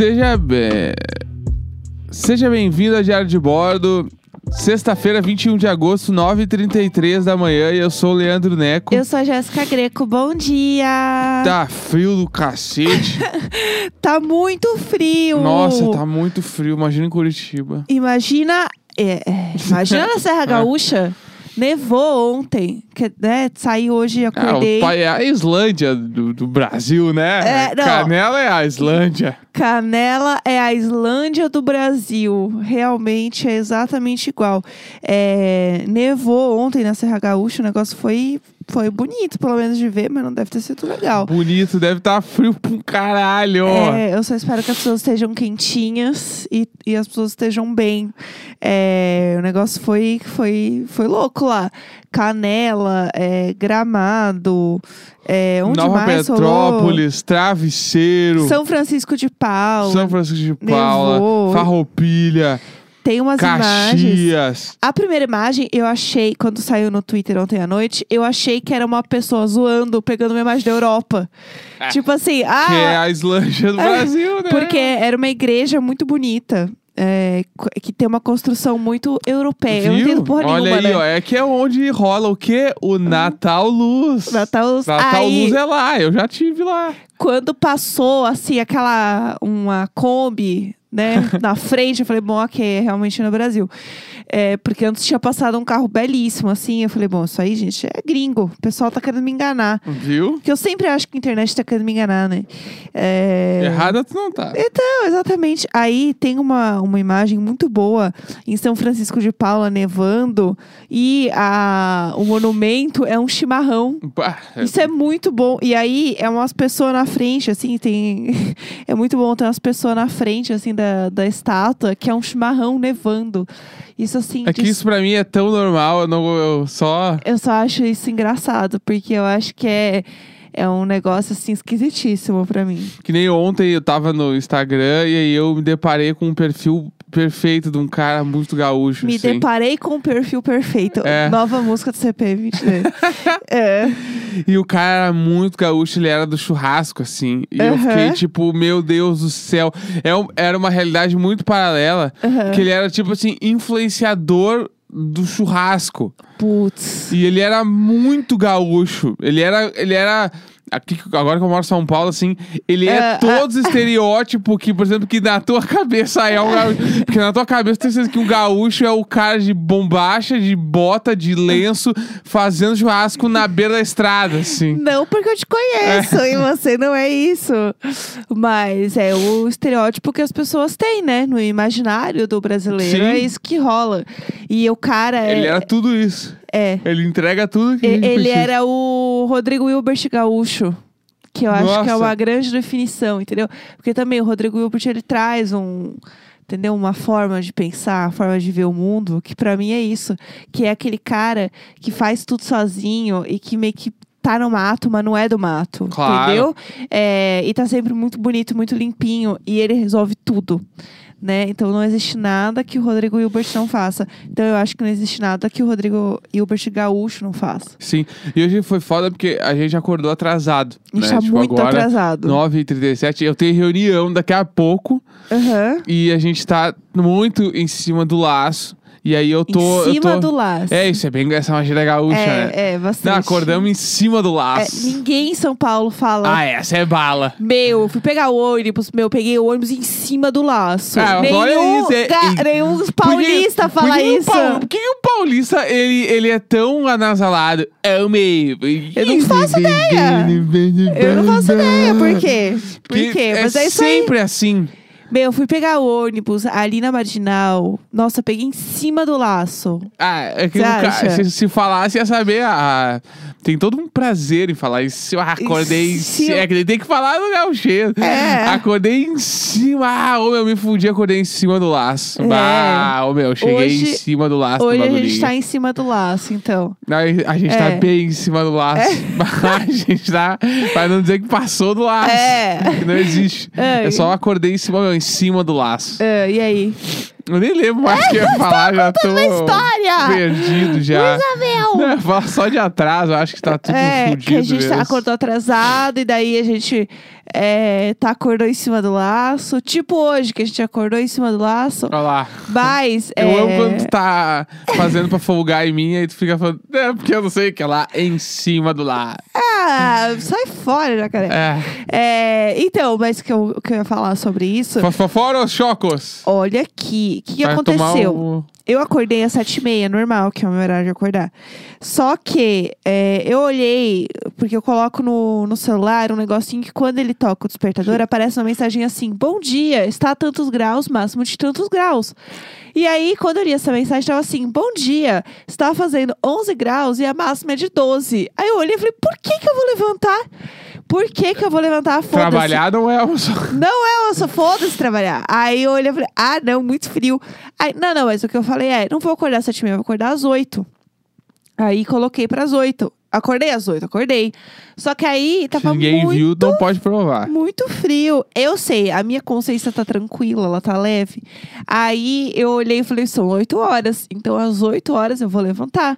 Seja, é, seja bem-vindo a Diário de Bordo. Sexta-feira, 21 de agosto, 9h33 da manhã. E eu sou o Leandro Neco. Eu sou a Jéssica Greco, bom dia! Tá frio do cacete. Tá muito frio! Nossa, tá muito frio. Imagina em Curitiba. Imagina, é, é, imagina na Serra Gaúcha, nevou ontem, que, né, saí hoje, Ah, acordei, o pai é a Islândia do, do Brasil, né? É, não. Canela é a Islândia. Canela é a Islândia do Brasil, realmente é exatamente igual. É, nevou ontem na Serra Gaúcha, o negócio foi, foi bonito, pelo menos de ver, mas não deve ter sido legal. Bonito, deve estar frio pra um caralho. É, eu só espero que as pessoas estejam quentinhas e, e as pessoas estejam bem. É, o negócio foi, foi, foi louco lá. Canela, é, Gramado, é, onde Nova mais rolou? Petrópolis, Travesseiro, São Francisco de Paula. São Francisco de Paula, Nevou. Farroupilha, Tem umas imagens. Caxias. A primeira imagem, eu achei, quando saiu no Twitter ontem à noite, eu achei que era uma pessoa zoando, pegando uma imagem da Europa. É. Tipo assim, ah, Que é a Islândia do É, Brasil, né? Porque era uma igreja muito bonita. é, que tem uma construção muito europeia. Eu não Viu? entendo porra Olha nenhuma, aí, né? ó. É que é onde rola o quê? O Natal Luz. Natal, Natal aí, Luz é lá. Eu já tive lá. quando passou, assim, aquela... Uma Kombi, né? na frente, eu falei, bom, ok, é realmente no Brasil. É, porque antes tinha passado um carro belíssimo, assim. Eu falei, bom, isso aí, gente, é gringo. O pessoal tá querendo me enganar. Viu? Porque eu sempre acho que a internet tá querendo me enganar, né? É... Errada tu não tá. Então, exatamente. Aí tem uma, uma imagem muito boa em São Francisco de Paula nevando e a, o monumento é um chimarrão. Pá, é- Isso é muito bom. E aí é umas pessoas na frente, assim, tem. É muito bom ter umas pessoas na frente, assim, da, da estátua, que é um chimarrão nevando. Isso, assim. É que diz- isso pra mim é tão normal. Eu, não, eu só. Eu só acho isso engraçado, porque eu acho que é. É um negócio assim esquisitíssimo pra mim. Que nem ontem eu tava no Instagram e aí eu me deparei com um perfil perfeito de um cara muito gaúcho. Me assim. deparei com o perfil perfeito. É. Nova música do CP23. é. E o cara era muito gaúcho, ele era do churrasco, assim. E eu Aham. fiquei tipo, meu Deus do céu. É um- era uma realidade muito paralela. Aham. Que ele era, tipo assim, influenciador do churrasco. Putz. E ele era muito gaúcho. Ele era. Ele era. Aqui, agora que eu moro em São Paulo, assim, ele é É, todos os estereótipos que, por exemplo, que na tua cabeça é um gaúcho. Porque na tua cabeça tem certeza que um gaúcho é o cara de bombacha, de bota, de lenço, fazendo churrasco na beira da estrada, assim. Não porque eu te conheço e você não é isso. Mas é o estereótipo que as pessoas têm, né? No imaginário do brasileiro. Sim. É isso que rola. E o cara é. Ele era tudo isso. É. Ele entrega tudo que a E- gente Ele precisa. era o Rodrigo Hilbert gaúcho. Que eu acho que é Nossa. uma grande definição, entendeu? Porque também o Rodrigo Hilbert, ele traz um... Entendeu? Uma forma de pensar, uma forma de ver o mundo, que pra mim é isso. Que é aquele cara que faz tudo sozinho e que meio que tá no mato, mas não é do mato. Claro. Entendeu? É, e tá sempre muito bonito, muito limpinho. E ele resolve tudo. Né? Então não existe nada que o Rodrigo Hilbert não faça. Então eu acho que não existe nada que o Rodrigo Hilbert gaúcho não faça. Sim. E hoje foi foda porque a gente acordou atrasado. A gente né? tá Tipo, muito agora, atrasado. 9h37. Eu tenho reunião daqui a pouco. Aham. E a gente tá muito em cima do laço. E aí eu tô. em cima tô... do laço. É, isso é bem. Essa é uma gíria gaúcha, né? É, é, bastante. Não, acordamos em cima do É, laço. ninguém em São Paulo fala. Ah, essa é bala. Meu, fui pegar o ônibus, meu, peguei o ônibus em cima do laço. Ah, nenhum, agora é isso, é- ga- nenhum paulista Por que- fala por que que o isso. Por que, o paulista, ele, ele é tão anasalado? É o meio. Eu não faço ideia. Eu não faço ideia, por quê? Por Que quê? É Mas é aí. sempre assim. Meu, eu fui pegar o ônibus ali na Marginal. Nossa, peguei em cima do laço. Ah, é que Você o ca- acha? se, se falasse, ia saber. Ah, tem todo um prazer em falar isso. Eu acordei em Se cima. eu- É que tem que falar no gaucheiro. É. Acordei em cima. Ah, ô meu, me fudi, acordei em cima do laço. É. Ah, ô meu, cheguei Hoje- em cima do laço Hoje do a gente tá em cima do laço, então. Não, a gente É. tá bem em cima do laço. a gente tá. Pra não dizer que passou do laço. É. Que não existe. É. É só acordei em cima, meu, em cima do laço. Ah, e aí? Eu nem lembro mais o que eu ia falar, já tô uma história! perdido já. Isabel! Não, fala só de atraso, eu acho que tá tudo é, fudido que a gente mesmo. acordou atrasado e daí a gente é, tá acordou em cima do laço. Tipo hoje, que a gente acordou em cima do laço. Olha lá. Mas. Eu é, amo quando tu tá fazendo pra folgar em mim, aí tu fica falando, é, porque eu não sei o que é lá em cima do lá. Ah, sai fora, jacaré. É. É, então, mas que eu, que eu ia falar sobre isso. Fo- fo- Fora os chocos. Olha aqui, o que, que Vai tomar aconteceu? o- Eu acordei às sete e meia, normal, que é o meu horário de acordar. Só que é, eu olhei, porque eu coloco no, no celular um negocinho que quando ele toca o despertador, aparece uma mensagem assim: Bom dia, está a tantos graus, máximo de tantos graus. E aí, quando eu li essa mensagem, estava assim: Bom dia, está fazendo 11 graus e a máxima é de 12. Aí eu olhei e falei: Por que, que eu vou levantar? Por que, que eu vou levantar? Foda-se. Trabalhar não é o só. Não é, só foda-se trabalhar. Aí eu olhei e falei, ah, não, muito frio. Aí, não, não, mas o que eu falei é, não vou acordar às sete e meia, vou acordar às oito. Aí coloquei pras oito. Acordei às oito, acordei. Só que aí Se tava ninguém muito, viu, não pode provar. muito frio. Eu sei, a minha consciência tá tranquila, ela tá leve. Aí eu olhei e falei, são oito horas. Então às oito horas eu vou levantar.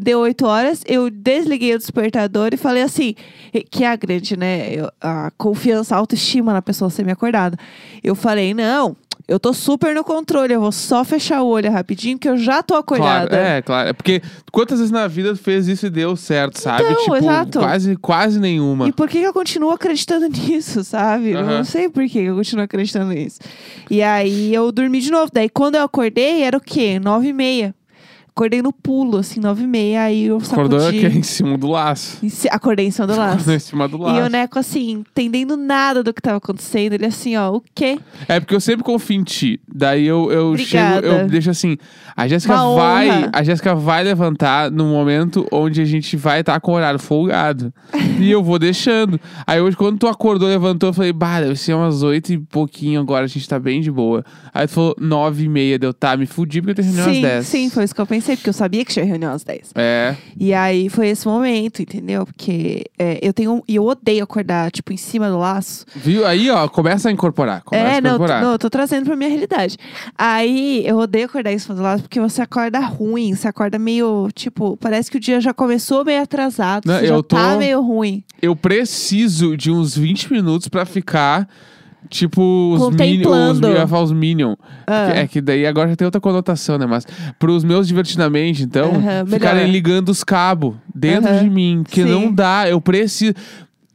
Deu oito horas, eu desliguei o despertador e falei assim, que é a grande, né? eu- A confiança, a autoestima na pessoa ser me acordada. Eu falei, não, eu tô super no controle, eu vou só fechar o olho rapidinho, porque eu já tô acordada. Claro, é, claro. É porque quantas vezes na vida tu fez isso e deu certo, sabe? Então, tipo, exato. quase, quase nenhuma. E por que que eu continuo acreditando nisso, sabe? Eu Aham. não sei por que eu continuo acreditando nisso. E aí eu dormi de novo. Daí quando eu acordei, era o quê? Nove e meia. Acordei no pulo, assim, nove e meia. Aí eu Acordou sacudi. aqui em cima do laço. em ci- Acordei em cima do laço. Acordou em cima do laço. E o Neco, assim, entendendo nada do que tava acontecendo. Ele assim, ó, o quê? É porque eu sempre confio em ti. Daí eu, eu chego, eu deixo assim. A Jéssica Uma vai. honra. A Jéssica vai levantar no momento onde a gente vai estar com o horário folgado. e eu vou deixando. Aí hoje, quando tu acordou, levantou, eu falei, bah, deve ser umas oito e pouquinho agora, a gente tá bem de boa. Aí tu falou nove e meia, deu, tá, me fudi porque eu tenho reunião às sim, dez. sim, foi isso que eu pensei, porque eu sabia que tinha reunião às 10. É. E aí foi esse momento, entendeu? Porque é, eu tenho. E eu odeio acordar, tipo, em cima do laço. Viu? Aí, ó, começa a incorporar. Começa é, a incorporar. não, eu tô trazendo pra minha realidade. Aí eu odeio acordar em cima do laço porque você acorda ruim, você acorda meio, tipo, parece que o dia já começou meio atrasado, Não, você já eu tô- tá meio ruim. Eu preciso de uns 20 minutos pra ficar. Tipo, os Minions. Contemplando. Eu ia falar os Minion. Ah. Que- É que daí agora já tem outra conotação, né? Mas pros meus divertidamente, então, Aham, ficarem melhor. ligando os cabos dentro Aham, de mim. Porque sim. não dá. Eu preciso.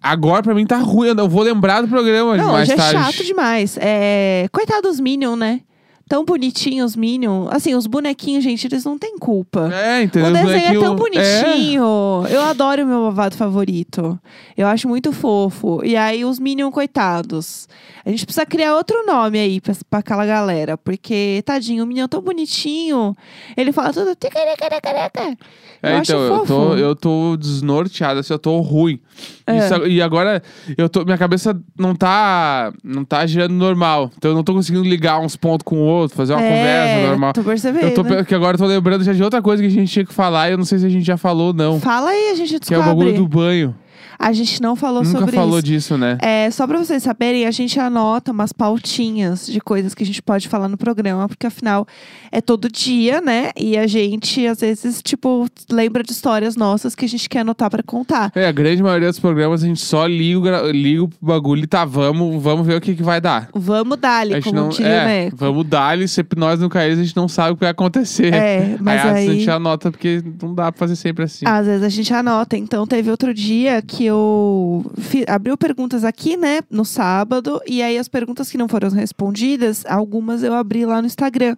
Agora pra mim tá ruim. Eu não vou lembrar do programa Não, mais hoje é tarde. chato demais. É... Coitado dos Minions, né? Tão bonitinhos os Minions. Assim, os bonequinhos, gente, eles não têm culpa. É, entendeu? O desenho é tão É. bonitinho. Eu adoro o meu malvado favorito. Eu acho muito fofo. E aí, os Minion, coitados. A gente precisa criar outro nome aí pra, pra aquela galera. Porque, tadinho, o Minion é tão bonitinho. Ele fala tudo. Eu É, acho então, eu fofo. tô, eu tô desnorteado, assim, eu tô ruim. É. Isso- e agora, eu tô, minha cabeça não tá, não tá girando normal. Então eu não tô conseguindo ligar uns pontos com o outro, fazer uma É, conversa normal. Tô percebendo. Eu tô, pe- que agora eu tô lembrando já de outra coisa que a gente tinha que falar e eu não sei se a gente já falou ou não. Fala aí, a gente Que é o descobre. bagulho do banho. A gente não falou Nunca sobre falou isso. disso, né? É, só pra vocês saberem, a gente anota umas pautinhas de coisas que a gente pode falar no programa, porque afinal é todo dia, né? E a gente, às vezes, tipo, lembra de histórias nossas que a gente quer anotar pra contar. É, a grande maioria dos programas a gente só liga, liga o bagulho e tá, vamos, vamos ver o que, que vai dar. Vamos dar A ali, gente como não, diria é, Neco. vamos dar-lhe, se nós não cair, a gente não sabe o que vai acontecer. É, mas aí, a aí- gente anota, porque não dá pra fazer sempre assim. Às vezes a gente anota. Então, teve outro dia que eu fi- abriu perguntas aqui, né, no sábado, e aí as perguntas que não foram respondidas, algumas eu abri lá no Instagram.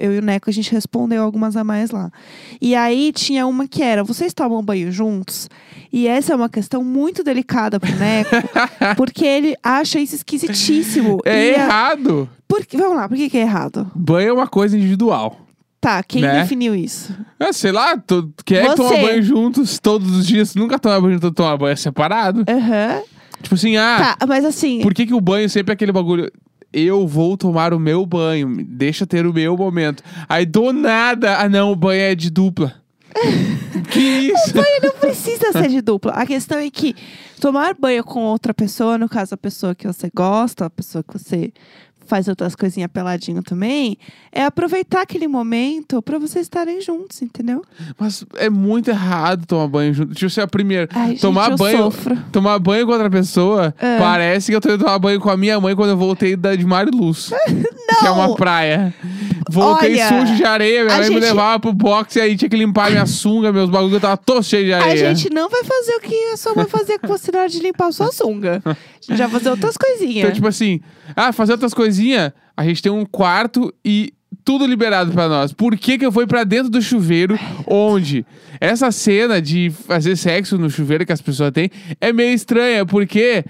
Eu e o Neco, a gente respondeu algumas a mais lá. E aí tinha uma que era: vocês tomam banho juntos? E essa é uma questão muito delicada pro Neco, porque ele acha isso esquisitíssimo. É E a- errado. por que- Vamos lá, por que, que é errado? Banho é uma coisa individual. Tá, quem Né? definiu isso? É, sei lá, tu, quem é que toma banho juntos todos os dias? Nunca toma banho junto, toma banho separado? Aham. Tipo assim, ah, Tá, mas assim. por que, que o banho sempre é aquele bagulho? Eu vou tomar o meu banho, deixa ter o meu momento. Aí do nada, ah não, o banho é de dupla. que isso? banho não precisa ser de dupla. A questão é que tomar banho com outra pessoa, no caso a pessoa que você gosta, a pessoa que você faz outras coisinhas peladinho também, é aproveitar aquele momento pra vocês estarem juntos, entendeu? Mas é muito errado tomar banho junto. Tipo, assim, a primeira. Ai, tomar gente, eu banho. sofro. Tomar banho com outra pessoa É. parece que eu tô indo tomar banho com a minha mãe quando eu voltei da, de Mariluz. Que é uma praia. Voltei Olha, sujo de areia, minha a mãe me gente- levava pro boxe e aí tinha que limpar minha sunga, meus bagulhos, eu tava todo cheio de A areia. gente não vai fazer o que a sua mãe fazia com você na hora de limpar a sua sunga. A gente vai fazer outras coisinhas. Então, tipo assim, ah, fazer outras coisinhas, a gente tem um quarto e tudo liberado pra nós. Por que que eu fui pra dentro do chuveiro, onde essa cena de fazer sexo no chuveiro que as pessoas têm é meio estranha, porque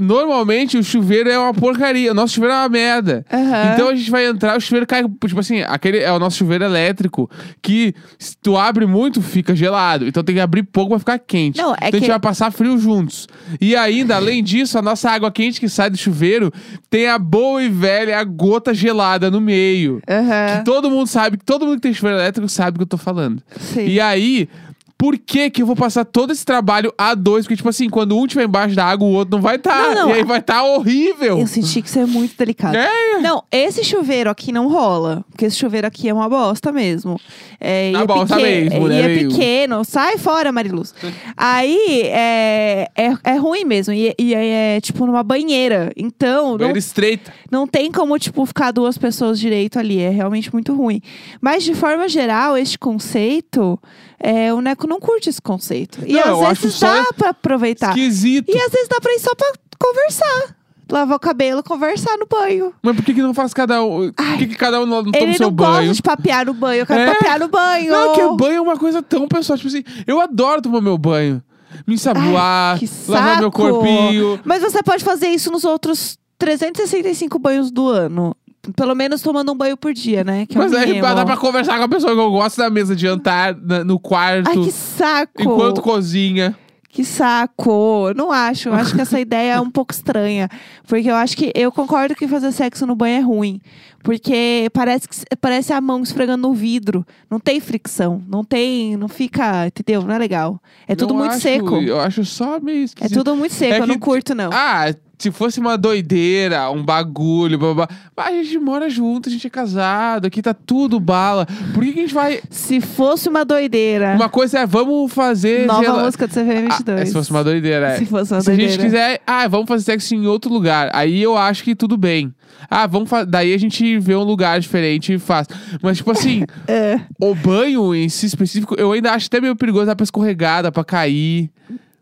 normalmente o chuveiro é uma porcaria, o nosso chuveiro é uma merda. Aham. Então a gente vai entrar, o chuveiro cai, tipo assim, aquele é o nosso chuveiro elétrico, que se tu abre muito, fica gelado. Então tem que abrir pouco pra ficar quente. Não, é então a gente que- vai passar frio juntos. E ainda, além disso, a nossa água quente que sai do chuveiro tem a boa e velha gota gelada no meio. Aham. Que todo mundo sabe, que todo mundo que tem chuveiro elétrico sabe do que eu tô falando. Sim. E aí, por que que eu vou passar todo esse trabalho a dois? Porque, tipo assim, quando um estiver embaixo da água, o outro não vai estar. Não, não, e aí vai estar horrível. Eu senti que isso é muito delicado. É. Não, esse chuveiro aqui não rola. Porque esse chuveiro aqui é uma bosta mesmo. É, e Uma é bosta peque- mesmo, né, E é meio? pequeno. Sai fora, Mariluz. Aí é, é, é ruim mesmo. E, e é, tipo numa banheira. Então, não, Banheira estreita. não tem como, tipo, ficar duas pessoas direito ali. É realmente muito ruim. Mas, de forma geral, este conceito, é, o Não curte esse conceito. E Não, às vezes dá pra aproveitar. Esquisito. E às vezes dá pra ir só pra conversar. Lavar o cabelo, conversar no banho. Mas por que, que não faz cada um? Por que, que cada um não, toma Ele o seu não banho? gosta de papear no banho. Eu quero É. papear no banho. Não, que banho é uma coisa tão pessoal. Tipo assim, eu adoro tomar meu banho. Me ensaboar, lavar meu corpinho. Mas você pode fazer isso nos outros 365 banhos do ano. Pelo menos tomando um banho por dia, né? Que é Mas aí mínimo. dá pra conversar com a pessoa que eu gosto na mesa de jantar, na- no quarto, Ai, que saco. enquanto cozinha. Que saco. Eu Não acho. Eu acho que essa ideia é um pouco estranha. Porque eu acho que. Eu concordo que fazer sexo no banho é ruim. Porque parece, que, parece a mão esfregando no vidro. Não tem fricção. Não tem. Não fica. Entendeu? Não é legal. É tudo Não muito acho- seco. Eu acho só meio É esquisito. tudo muito seco. É eu não que- curto, não. Ah, se fosse uma doideira, um bagulho, blá, blá, blá. Mas a gente mora junto, a gente é casado, aqui tá tudo bala. Por que, que a gente vai. Se fosse uma doideira. Uma coisa é, vamos fazer. Nova música do CVM22. Ah, se fosse uma doideira, é. Se fosse uma Se a gente doideira. quiser, ah, vamos fazer sexo em outro lugar. Aí eu acho que tudo bem. Ah, vamos fa- daí a gente vê um lugar diferente e faz. Mas, tipo assim, É. o banho em si específico, eu ainda acho até meio perigoso, dá pra escorregar, dá pra cair.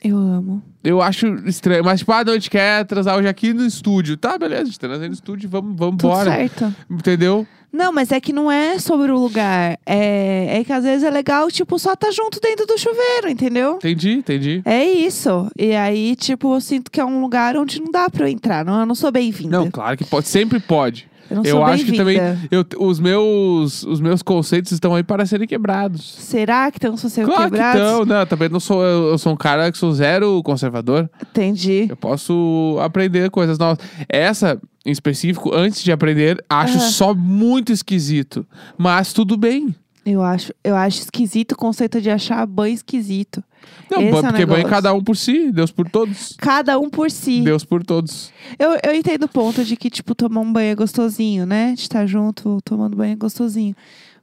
Eu amo. Eu acho estranho. Mas, tipo, ah, não, a gente quer transar hoje aqui no estúdio. Tá, beleza, a gente transa aí no estúdio, vamos, vamos Tudo embora. certo. Entendeu? Não, mas é que não é sobre o lugar. É, é que às vezes é legal, tipo, só tá junto dentro do chuveiro, entendeu? Entendi, entendi. É isso. E aí, tipo, eu sinto que é um lugar onde não dá pra eu entrar. Não, eu não sou bem-vinda. Não, claro que pode, sempre pode. Eu não eu sou acho que também eu, os, meus, os meus conceitos estão aí para serem quebrados. Será que estão sendo Claro quebrados? que estão, não, também não sou, eu, eu sou um cara que sou zero conservador. Entendi. Eu posso aprender coisas novas. Essa, em específico, antes de aprender, acho Aham. só muito esquisito. Mas tudo bem. Eu acho, eu acho esquisito o conceito de achar banho esquisito. Não, Esse é porque banho negócio. cada um por si, Deus por todos. Cada um por si. Deus por todos. Eu, eu entendo o ponto de que, tipo, tomar um banho é gostosinho, né? De estar junto, tomando banho é gostosinho.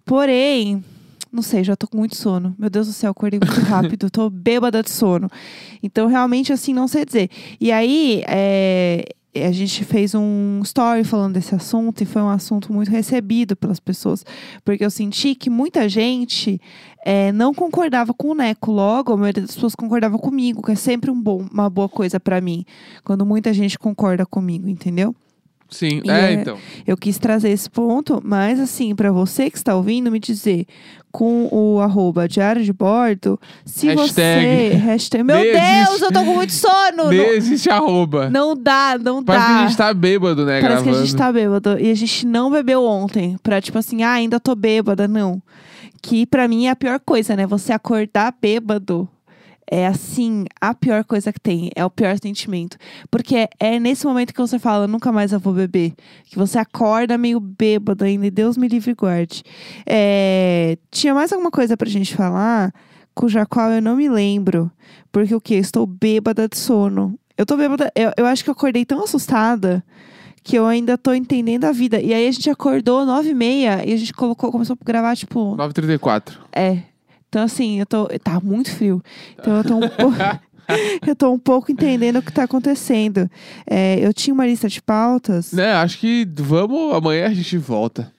Porém, não sei, já tô com muito sono. Meu Deus do céu, acordei muito rápido, tô bêbada de sono. Então, realmente, assim, não sei dizer. E aí, é, a gente fez um story falando desse assunto e foi um assunto muito recebido pelas pessoas. Porque eu senti que muita gente é, não concordava com o Neco. Logo, a maioria das pessoas concordava comigo, que é sempre um bom, uma boa coisa pra mim. Quando muita gente concorda comigo, entendeu? Sim, E é, é- então. Eu quis trazer esse ponto, mas assim, pra você que está ouvindo, me dizer com o arroba diário de bordo, se Hashtag. você. Hashtag, meu Deus, existe. eu tô com muito sono! Nem existe arroba. Não, dá, não Parece que dá. a gente tá bêbado, né, Parece que gravando. a gente tá bêbado. E a gente não bebeu ontem. Pra, tipo assim, ah, ainda tô bêbada. Não. Que pra mim é a pior coisa, né? Você acordar bêbado. É assim, a pior coisa que tem. É o pior sentimento. Porque é, é nesse momento que você fala, nunca mais eu vou beber. Que você acorda meio bêbado ainda. E Deus me livre e guarde. É, tinha mais alguma coisa pra gente falar, cuja qual eu não me lembro. Porque o quê? Estou bêbada de sono. Eu tô bêbada. Eu, eu acho que eu acordei tão assustada que eu ainda tô entendendo a vida. E aí a gente acordou nove e meia e a gente colocou, começou a gravar, tipo, 9h34. é. Então, assim, eu tô. Tá muito frio. Então eu tô um pouco. eu tô um pouco entendendo o que tá acontecendo. É, eu tinha uma lista de pautas. Né, acho que vamos, amanhã a gente volta.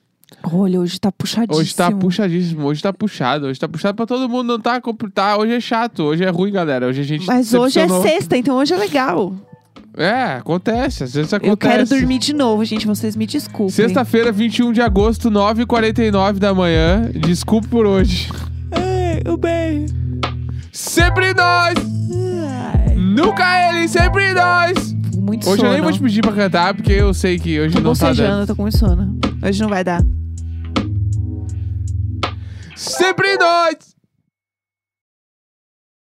Olha, hoje tá puxadíssimo. Hoje tá puxadíssimo, hoje tá puxado, hoje tá puxado pra todo mundo, não tá, tá hoje é chato, hoje é ruim, galera, hoje a gente Mas hoje é sexta, então hoje é legal. É, acontece, às vezes acontece. Eu quero dormir de novo, gente. Vocês me desculpem. Sexta-feira, 21 de agosto, 9h49 da manhã. Desculpe por hoje. Ai, o bem. Sempre nós! Ai, Nunca ele, sempre nós! Muito Hoje sono. eu nem vou te pedir pra cantar, porque eu sei que hoje Tô não tá dando. eu tô com muito sono. Hoje não vai dar. Sempre nós!